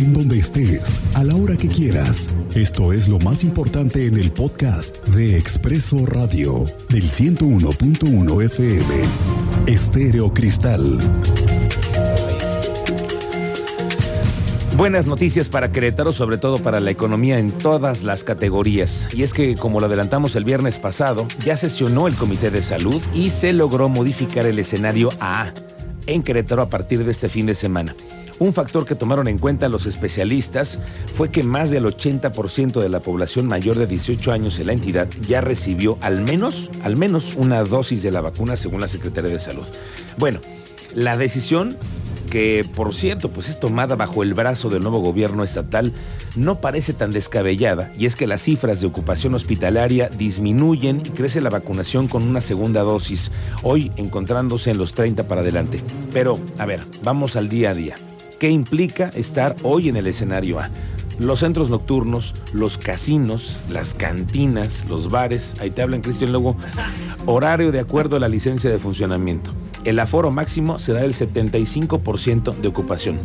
en donde estés, a la hora que quieras. Esto es lo más importante en el podcast de Expreso Radio del 101.1 FM. Estéreo Cristal. Buenas noticias para Querétaro, sobre todo para la economía en todas las categorías. Y es que, como lo adelantamos el viernes pasado, ya sesionó el Comité de Salud y se logró modificar el escenario A en Querétaro a partir de este fin de semana. Un factor que tomaron en cuenta los especialistas fue que más del 80% de la población mayor de 18 años en la entidad ya recibió al menos, al menos una dosis de la vacuna según la Secretaría de Salud. Bueno, la decisión que por cierto pues es tomada bajo el brazo del nuevo gobierno estatal, no parece tan descabellada y es que las cifras de ocupación hospitalaria disminuyen y crece la vacunación con una segunda dosis, hoy encontrándose en los 30 para adelante. Pero, a ver, vamos al día a día. ¿Qué implica estar hoy en el escenario A? Los centros nocturnos, los casinos, las cantinas, los bares, ahí te hablan Cristian Luego, horario de acuerdo a la licencia de funcionamiento. El aforo máximo será del 75% de ocupación.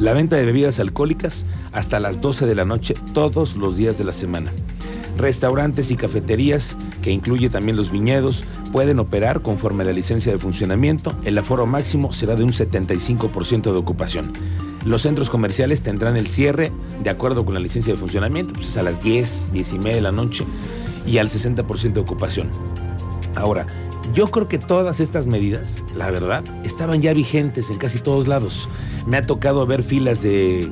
La venta de bebidas alcohólicas hasta las 12 de la noche todos los días de la semana. Restaurantes y cafeterías, que incluye también los viñedos, pueden operar conforme a la licencia de funcionamiento. El aforo máximo será de un 75% de ocupación. Los centros comerciales tendrán el cierre de acuerdo con la licencia de funcionamiento, pues es a las 10, 10 y media de la noche y al 60% de ocupación. Ahora, yo creo que todas estas medidas, la verdad, estaban ya vigentes en casi todos lados. Me ha tocado ver filas de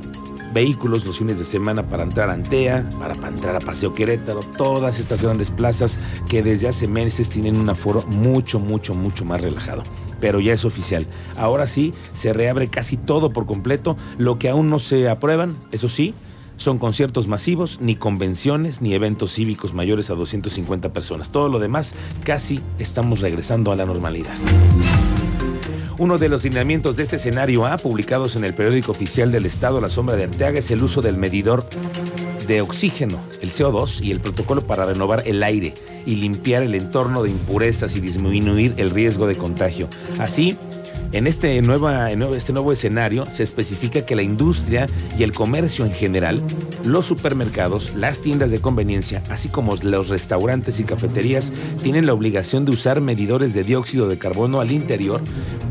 vehículos los fines de semana para entrar a Antea, para, entrar a Paseo Querétaro, todas estas grandes plazas que desde hace meses tienen un aforo mucho, mucho, mucho más relajado. Pero ya es oficial. Ahora sí, se reabre casi todo por completo. Lo que aún no se aprueban, eso sí, son conciertos masivos, ni convenciones, ni eventos cívicos mayores a 250 personas. Todo lo demás casi estamos regresando a la normalidad. Uno de los lineamientos de este escenario A, publicados en el periódico oficial del Estado La Sombra de Arteaga, es el uso del medidor de oxígeno, el CO2, y el protocolo para renovar el aire y limpiar el entorno de impurezas y disminuir el riesgo de contagio. Así, en este, nueva, este nuevo escenario se especifica que la industria y el comercio en general, los supermercados, las tiendas de conveniencia, así como los restaurantes y cafeterías, tienen la obligación de usar medidores de dióxido de carbono al interior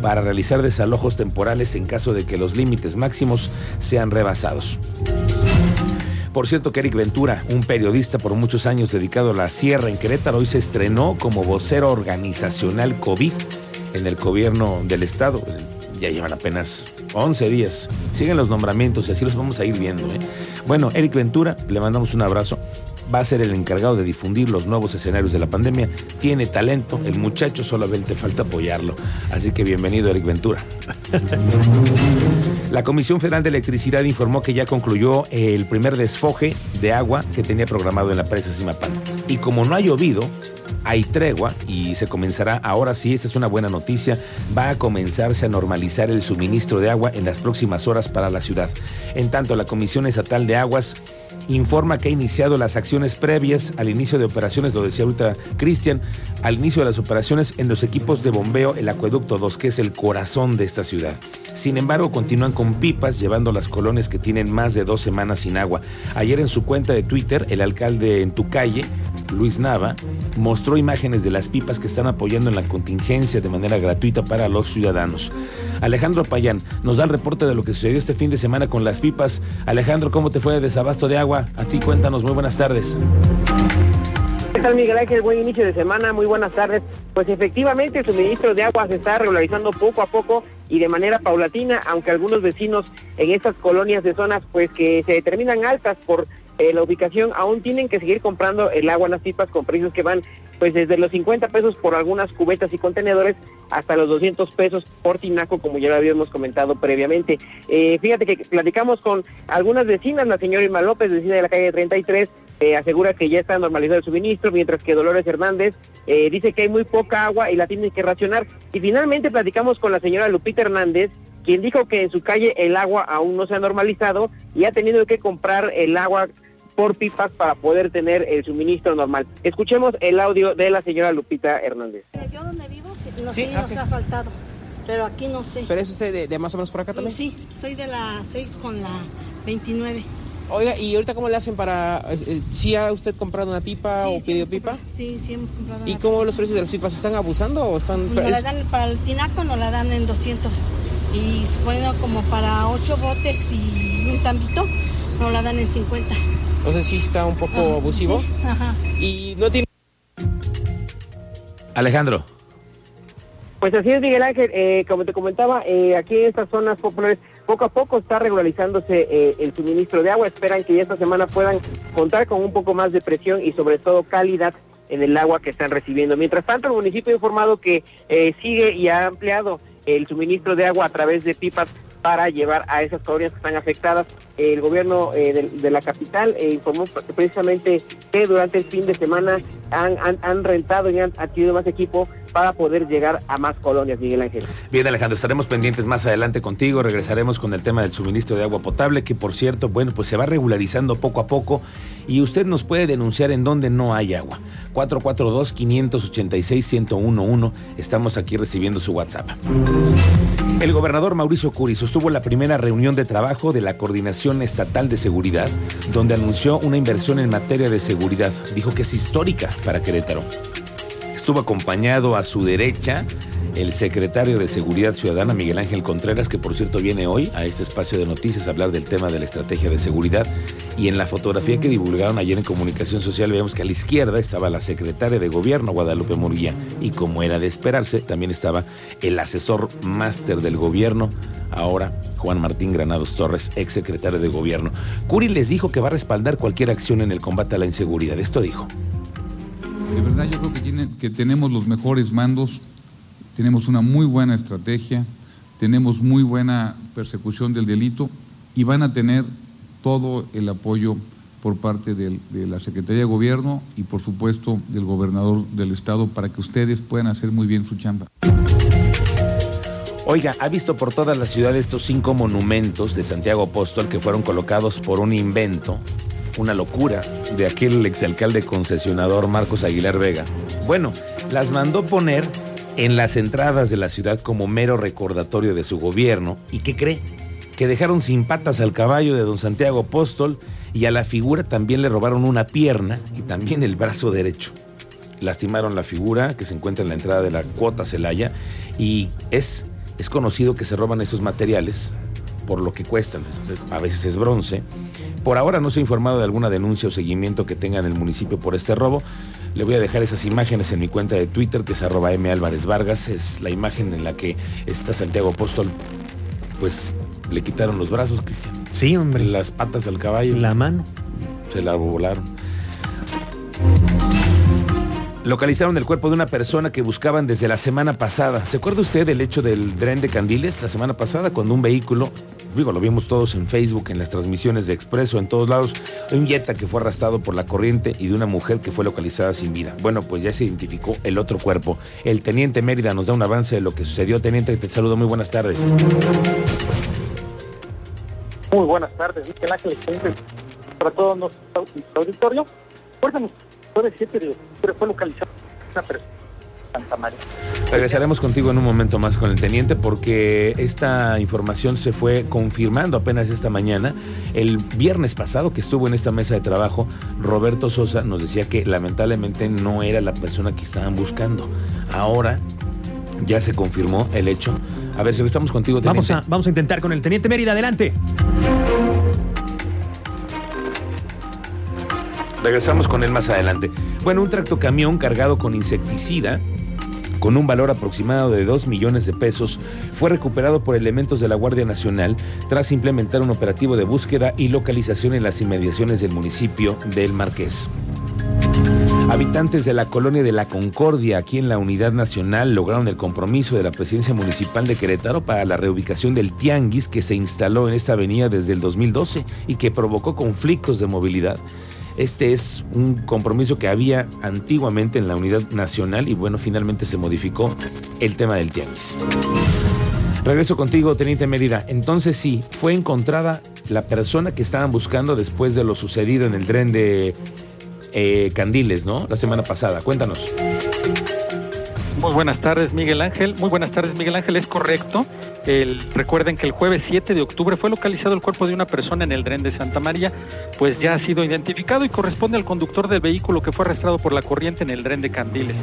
para realizar desalojos temporales en caso de que los límites máximos sean rebasados. Por cierto que Eric Ventura, un periodista por muchos años dedicado a la sierra en Querétaro, hoy se estrenó como vocero organizacional COVID en el gobierno del estado. Ya llevan apenas 11 días. Siguen los nombramientos y así los vamos a ir viendo. ¿eh? Bueno, Eric Ventura, le mandamos un abrazo. Va a ser el encargado de difundir los nuevos escenarios de la pandemia. Tiene talento, el muchacho solamente falta apoyarlo. Así que bienvenido, Eric Ventura. La Comisión Federal de Electricidad informó que ya concluyó el primer desfoje de agua que tenía programado en la presa Simapán. Y como no ha llovido, hay tregua y se comenzará, ahora sí, esta es una buena noticia, va a comenzarse a normalizar el suministro de agua en las próximas horas para la ciudad. En tanto, la Comisión Estatal de Aguas informa que ha iniciado las acciones previas al inicio de operaciones, lo decía ahorita Cristian, al inicio de las operaciones en los equipos de bombeo, el acueducto 2, que es el corazón de esta ciudad. Sin embargo, continúan con pipas llevando las colonias que tienen más de dos semanas sin agua. Ayer en su cuenta de Twitter, el alcalde en tu calle, Luis Nava, mostró imágenes de las pipas que están apoyando en la contingencia de manera gratuita para los ciudadanos. Alejandro Payán nos da el reporte de lo que sucedió este fin de semana con las pipas. Alejandro, ¿cómo te fue de desabasto de agua? A ti cuéntanos, muy buenas tardes. ¿Qué tal Miguel Ángel? Buen inicio de semana, muy buenas tardes. Pues efectivamente el suministro de agua se está regularizando poco a poco y de manera paulatina, aunque algunos vecinos en estas colonias de zonas pues que se determinan altas por eh, la ubicación aún tienen que seguir comprando el agua en las pipas con precios que van pues desde los 50 pesos por algunas cubetas y contenedores hasta los 200 pesos por tinaco como ya lo habíamos comentado previamente. Eh, fíjate que platicamos con algunas vecinas, la señora Irma López, vecina de la calle 33, eh, asegura que ya está normalizado el suministro, mientras que Dolores Hernández eh, dice que hay muy poca agua y la tienen que racionar. Y finalmente platicamos con la señora Lupita Hernández, quien dijo que en su calle el agua aún no se ha normalizado y ha tenido que comprar el agua por pipas para poder tener el suministro normal. Escuchemos el audio de la señora Lupita Hernández. Yo donde vivo, no, sí, nos ha faltado. pero aquí no sé. ¿Pero es usted de, más o menos por acá también? Sí, soy de la 6 con la 29. Oiga, ¿y ahorita cómo le hacen para... Eh, ¿Si ha usted comprado una pipa o pedido pipa? sí, sí hemos comprado ¿Y cómo los precios de las pipas? ¿Están abusando o están...? Nos la dan, para el tinaco nos la dan en 200. Y bueno, como para 8 botes y un tambito, nos la dan en 50. Entonces sí está un poco abusivo. Sí, ajá. Y no tiene... Alejandro. Pues así es, Miguel Ángel. Eh, como te comentaba, eh, aquí en estas zonas populares poco a poco está regularizándose eh, el suministro de agua. Esperan que ya esta semana puedan contar con un poco más de presión y sobre todo calidad en el agua que están recibiendo. Mientras tanto, el municipio ha informado que eh, sigue y ha ampliado el suministro de agua a través de pipas para llevar a esas colonias que están afectadas. El gobierno eh, de, la capital eh, informó precisamente que durante el fin de semana han, han, han, rentado y han adquirido más equipo para poder llegar a más colonias, Miguel Ángel. Bien, Alejandro, estaremos pendientes más adelante contigo. Regresaremos con el tema del suministro de agua potable, que por cierto, bueno, pues se va regularizando poco a poco y usted nos puede denunciar en donde no hay agua. 442-586-1011. Estamos aquí recibiendo su WhatsApp. El gobernador Mauricio Curi sostuvo la primera reunión de trabajo de la Coordinación Estatal de Seguridad, donde anunció una inversión en materia de seguridad. Dijo que es histórica para Querétaro. Estuvo acompañado a su derecha el secretario de Seguridad Ciudadana, Miguel Ángel Contreras, que por cierto viene hoy a este espacio de noticias a hablar del tema de la estrategia de seguridad. Y en la fotografía que divulgaron ayer en Comunicación Social, vemos que a la izquierda estaba la secretaria de Gobierno, Guadalupe Murguía, y como era de esperarse, también estaba el asesor máster del gobierno, ahora Juan Martín Granados Torres, ex secretario de Gobierno. Curi les dijo que va a respaldar cualquier acción en el combate a la inseguridad. Esto dijo. De verdad yo creo que, tenemos los mejores mandos tenemos una muy buena estrategia, tenemos muy buena persecución del delito y van a tener todo el apoyo por parte de la Secretaría de Gobierno y por supuesto del gobernador del estado para que ustedes puedan hacer muy bien su chamba. Oiga, ¿ha visto por toda la ciudad estos cinco monumentos de Santiago Apóstol que fueron colocados por un invento, una locura, de aquel exalcalde concesionador Marcos Aguilar Vega? Bueno, las mandó poner en las entradas de la ciudad como mero recordatorio de su gobierno. ¿Y qué cree? Que dejaron sin patas al caballo de don Santiago Apóstol y a la figura también le robaron una pierna y también el brazo derecho. Lastimaron la figura que se encuentra en la entrada de la cuota Celaya y es, es conocido que se roban estos materiales por lo que cuestan, a veces es bronce. Por ahora no se ha informado de alguna denuncia o seguimiento que tenga en el municipio por este robo. Le voy a dejar esas imágenes en mi cuenta de Twitter, que es arroba M Álvarez Vargas. Es la imagen en la que está Santiago Apóstol. Pues le quitaron los brazos, Cristian. Sí, hombre. Las patas del caballo. La mano. Se la volaron. Localizaron el cuerpo de una persona que buscaban desde la semana pasada. ¿Se acuerda usted del hecho del tren de Candiles la semana pasada cuando un vehículo, lo vimos todos en Facebook, en las transmisiones de Expreso, en todos lados, un Jetta que fue arrastrado por la corriente y de una mujer que fue localizada sin vida? Bueno, pues ya se identificó el otro cuerpo. El teniente Mérida nos da un avance de lo que sucedió. Teniente, te saludo, muy buenas tardes. Muy buenas tardes, Miguel Ángel, para todo nuestro auditorio. Puede decir que fue localizado una persona Santa María. Regresaremos contigo en un momento más con el teniente porque esta información se fue confirmando apenas esta mañana. El viernes pasado que estuvo en esta mesa de trabajo, Roberto Sosa nos decía que lamentablemente no era la persona que estaban buscando. Ahora ya se confirmó el hecho. A ver si estamos contigo, teniente. Vamos a, vamos a intentar con el teniente Mérida, adelante. Regresamos con él más adelante. Bueno, un tractocamión cargado con insecticida con un valor aproximado de 2 millones de pesos, fue recuperado por elementos de la Guardia Nacional tras implementar un operativo de búsqueda y localización en las inmediaciones del municipio del Marqués. Habitantes de la colonia de La Concordia, aquí en la Unidad Nacional, lograron el compromiso de la presidencia municipal de Querétaro para la reubicación del Tianguis que se instaló en esta avenida desde el 2012 y que provocó conflictos de movilidad. Este es un compromiso que había antiguamente en la unidad nacional y bueno, finalmente se modificó el tema del tianguis. Regreso contigo, Teniente Mérida. Entonces sí, fue encontrada la persona que estaban buscando después de lo sucedido en el tren de eh, Candiles, ¿no? La semana pasada. Cuéntanos. Muy buenas tardes, Miguel Ángel. Muy buenas tardes, Miguel Ángel. Es correcto. Recuerden que el jueves 7 de octubre fue localizado el cuerpo de una persona en el dren de Santa María, pues ya ha sido identificado y corresponde al conductor del vehículo que fue arrastrado por la corriente en el dren de Candiles.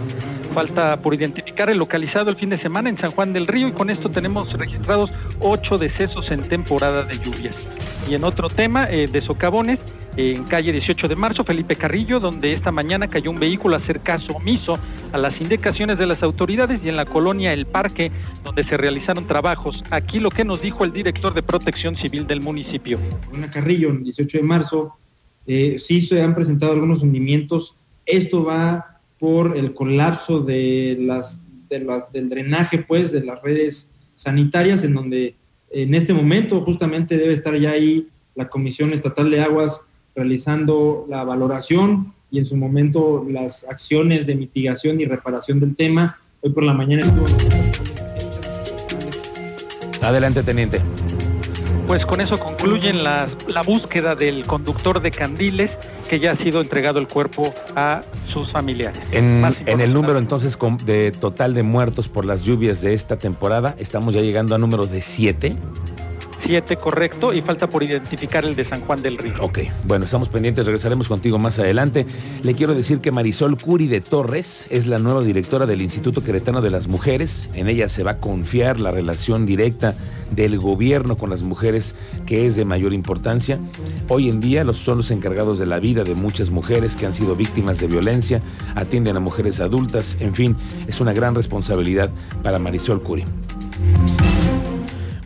Falta por identificar el localizado el fin de semana en San Juan del Río y con esto tenemos registrados ocho decesos en temporada de lluvias. Y en otro tema eh, de socavones, en calle 18 de marzo, Felipe Carrillo, donde esta mañana cayó un vehículo a hacer caso omiso a las indicaciones de las autoridades y en la colonia El Parque, donde se realizaron trabajos. Aquí lo que nos dijo el director de Protección Civil del municipio. Una Carrillo, el 18 de marzo, eh, sí se han presentado algunos hundimientos. Esto va por el colapso de las, de las, del drenaje, pues, de las redes sanitarias, en donde en este momento justamente debe estar ya ahí la Comisión Estatal de Aguas realizando la valoración y en su momento las acciones de mitigación y reparación del tema. Hoy por la mañana estuvo... Adelante, teniente. Pues con eso concluyen la, la, búsqueda del conductor de Candiles, que ya ha sido entregado el cuerpo a sus familiares. En, en el número entonces de total de muertos por las lluvias de esta temporada, estamos ya llegando a número de siete. 7, correcto, y falta por identificar el de San Juan del Río. Ok, bueno, estamos pendientes, regresaremos contigo más adelante. Le quiero decir que Marisol Curi de Torres es la nueva directora del Instituto Queretano de las Mujeres. En ella se va a confiar la relación directa del gobierno con las mujeres, que es de mayor importancia. Hoy en día los, son los encargados de la vida de muchas mujeres que han sido víctimas de violencia, atienden a mujeres adultas, en fin, es una gran responsabilidad para Marisol Curi.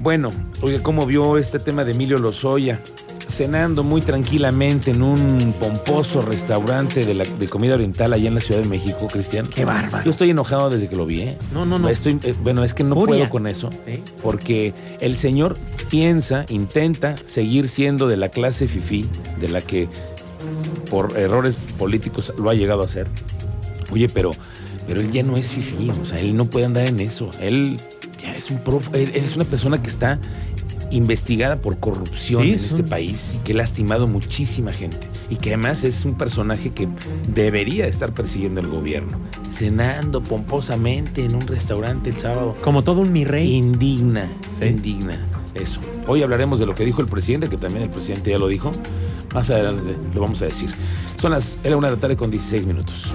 Bueno, oiga, ¿cómo vio este tema de Emilio Lozoya? Cenando muy tranquilamente en un pomposo restaurante de, la, de comida oriental allá en la Ciudad de México, Cristian. Qué bárbaro. Yo estoy enojado desde que lo vi, ¿eh? No, no, no. Estoy, eh, bueno, es que no Furia. puedo con eso. Sí. Porque el señor piensa, intenta seguir siendo de la clase fifí, de la que por errores políticos lo ha llegado a hacer. Oye, pero, pero él ya no es fifí, o sea, él no puede andar en eso. Él ya es un prof, él, él es una persona que está investigada por corrupción Sí, en este país y que ha lastimado muchísima gente. Y que además es un personaje que debería estar persiguiendo el gobierno. Cenando pomposamente en un restaurante el sábado. Como todo un mi rey. Indigna, Sí. indigna. Eso. Hoy hablaremos de lo que dijo el presidente, que también el presidente ya lo dijo. Más adelante lo vamos a decir. Son las, era una de la tarde con 16 minutos.